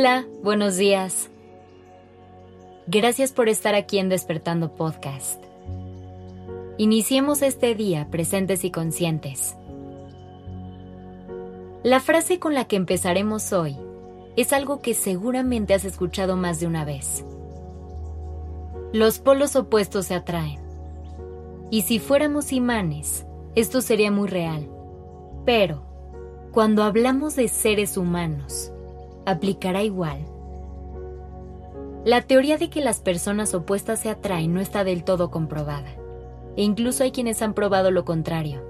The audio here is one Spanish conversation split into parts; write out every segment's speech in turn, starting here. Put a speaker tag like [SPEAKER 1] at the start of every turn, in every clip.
[SPEAKER 1] Hola, buenos días. Gracias por estar aquí en Despertando Podcast. Iniciemos este día presentes y conscientes. La frase con la que empezaremos hoy es algo que seguramente has escuchado más de una vez. Los polos opuestos se atraen. Y si fuéramos imanes, esto sería muy real. Pero, cuando hablamos de seres humanos, ¿aplicará igual? La teoría de que las personas opuestas se atraen no está del todo comprobada, e incluso hay quienes han probado lo contrario.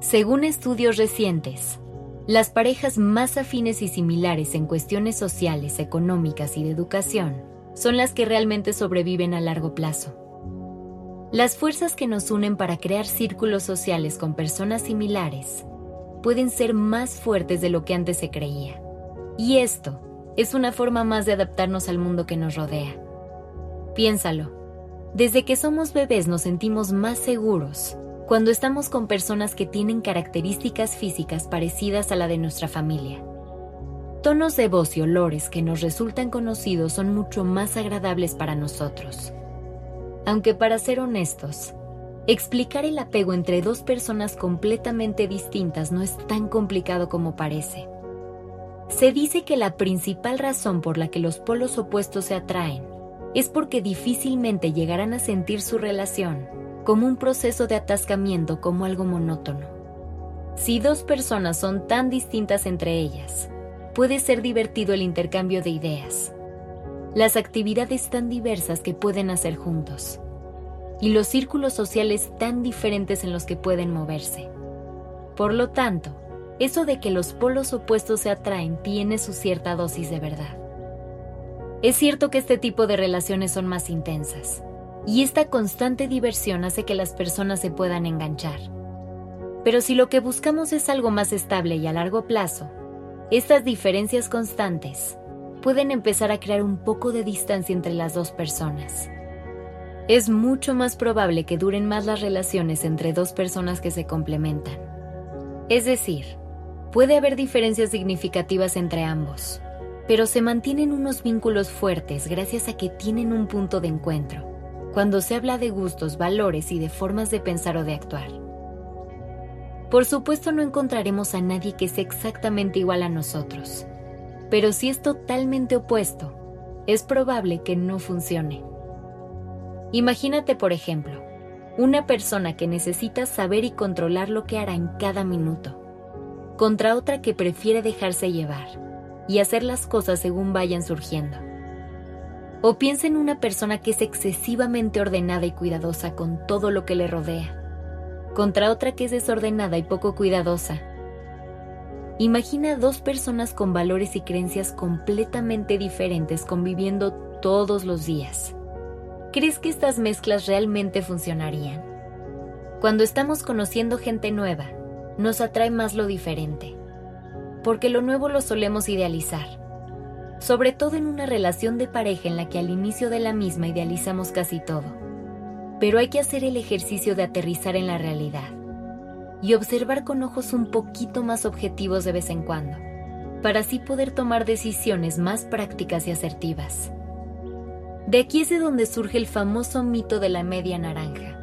[SPEAKER 1] Según estudios recientes, las parejas más afines y similares en cuestiones sociales, económicas y de educación son las que realmente sobreviven a largo plazo. Las fuerzas que nos unen para crear círculos sociales con personas similares pueden ser más fuertes de lo que antes se creía. Y esto es una forma más de adaptarnos al mundo que nos rodea. Piénsalo. Desde que somos bebés nos sentimos más seguros cuando estamos con personas que tienen características físicas parecidas a la de nuestra familia. Tonos de voz y olores que nos resultan conocidos son mucho más agradables para nosotros. Aunque para ser honestos, explicar el apego entre dos personas completamente distintas no es tan complicado como parece. Se dice que la principal razón por la que los polos opuestos se atraen es porque difícilmente llegarán a sentir su relación como un proceso de atascamiento como algo monótono. Si dos personas son tan distintas entre ellas, puede ser divertido el intercambio de ideas, las actividades tan diversas que pueden hacer juntos y los círculos sociales tan diferentes en los que pueden moverse. Por lo tanto, eso de que los polos opuestos se atraen tiene su cierta dosis de verdad. Es cierto que este tipo de relaciones son más intensas, y esta constante diversión hace que las personas se puedan enganchar. Pero si lo que buscamos es algo más estable y a largo plazo, estas diferencias constantes pueden empezar a crear un poco de distancia entre las dos personas. Es mucho más probable que duren más las relaciones entre dos personas que se complementan. Es decir, puede haber diferencias significativas entre ambos, pero se mantienen unos vínculos fuertes gracias a que tienen un punto de encuentro, cuando se habla de gustos, valores y de formas de pensar o de actuar. Por supuesto no encontraremos a nadie que sea exactamente igual a nosotros, pero si es totalmente opuesto, es probable que no funcione. Imagínate, por ejemplo, una persona que necesita saber y controlar lo que hará en cada minuto, contra otra que prefiere dejarse llevar y hacer las cosas según vayan surgiendo. O piensa en una persona que es excesivamente ordenada y cuidadosa con todo lo que le rodea, contra otra que es desordenada y poco cuidadosa Imagina dos personas con valores y creencias completamente diferentes conviviendo todos los días. ¿Crees que estas mezclas realmente funcionarían? Cuando estamos conociendo gente nueva, nos atrae más lo diferente, porque lo nuevo lo solemos idealizar, sobre todo en una relación de pareja en la que al inicio de la misma idealizamos casi todo. Pero hay que hacer el ejercicio de aterrizar en la realidad y observar con ojos un poquito más objetivos de vez en cuando, para así poder tomar decisiones más prácticas y asertivas. De aquí es de donde surge el famoso mito de la media naranja,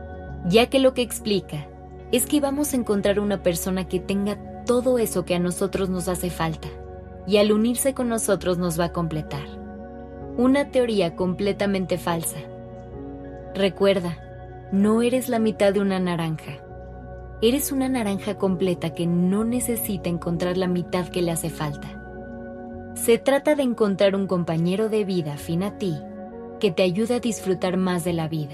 [SPEAKER 1] ya que lo que explica es que vamos a encontrar una persona que tenga todo eso que a nosotros nos hace falta, y al unirse con nosotros nos va a completar. Una teoría completamente falsa. Recuerda, no eres la mitad de una naranja Eres una naranja completa que no necesita encontrar la mitad que le hace falta. Se trata de encontrar un compañero de vida afín a ti que te ayude a disfrutar más de la vida.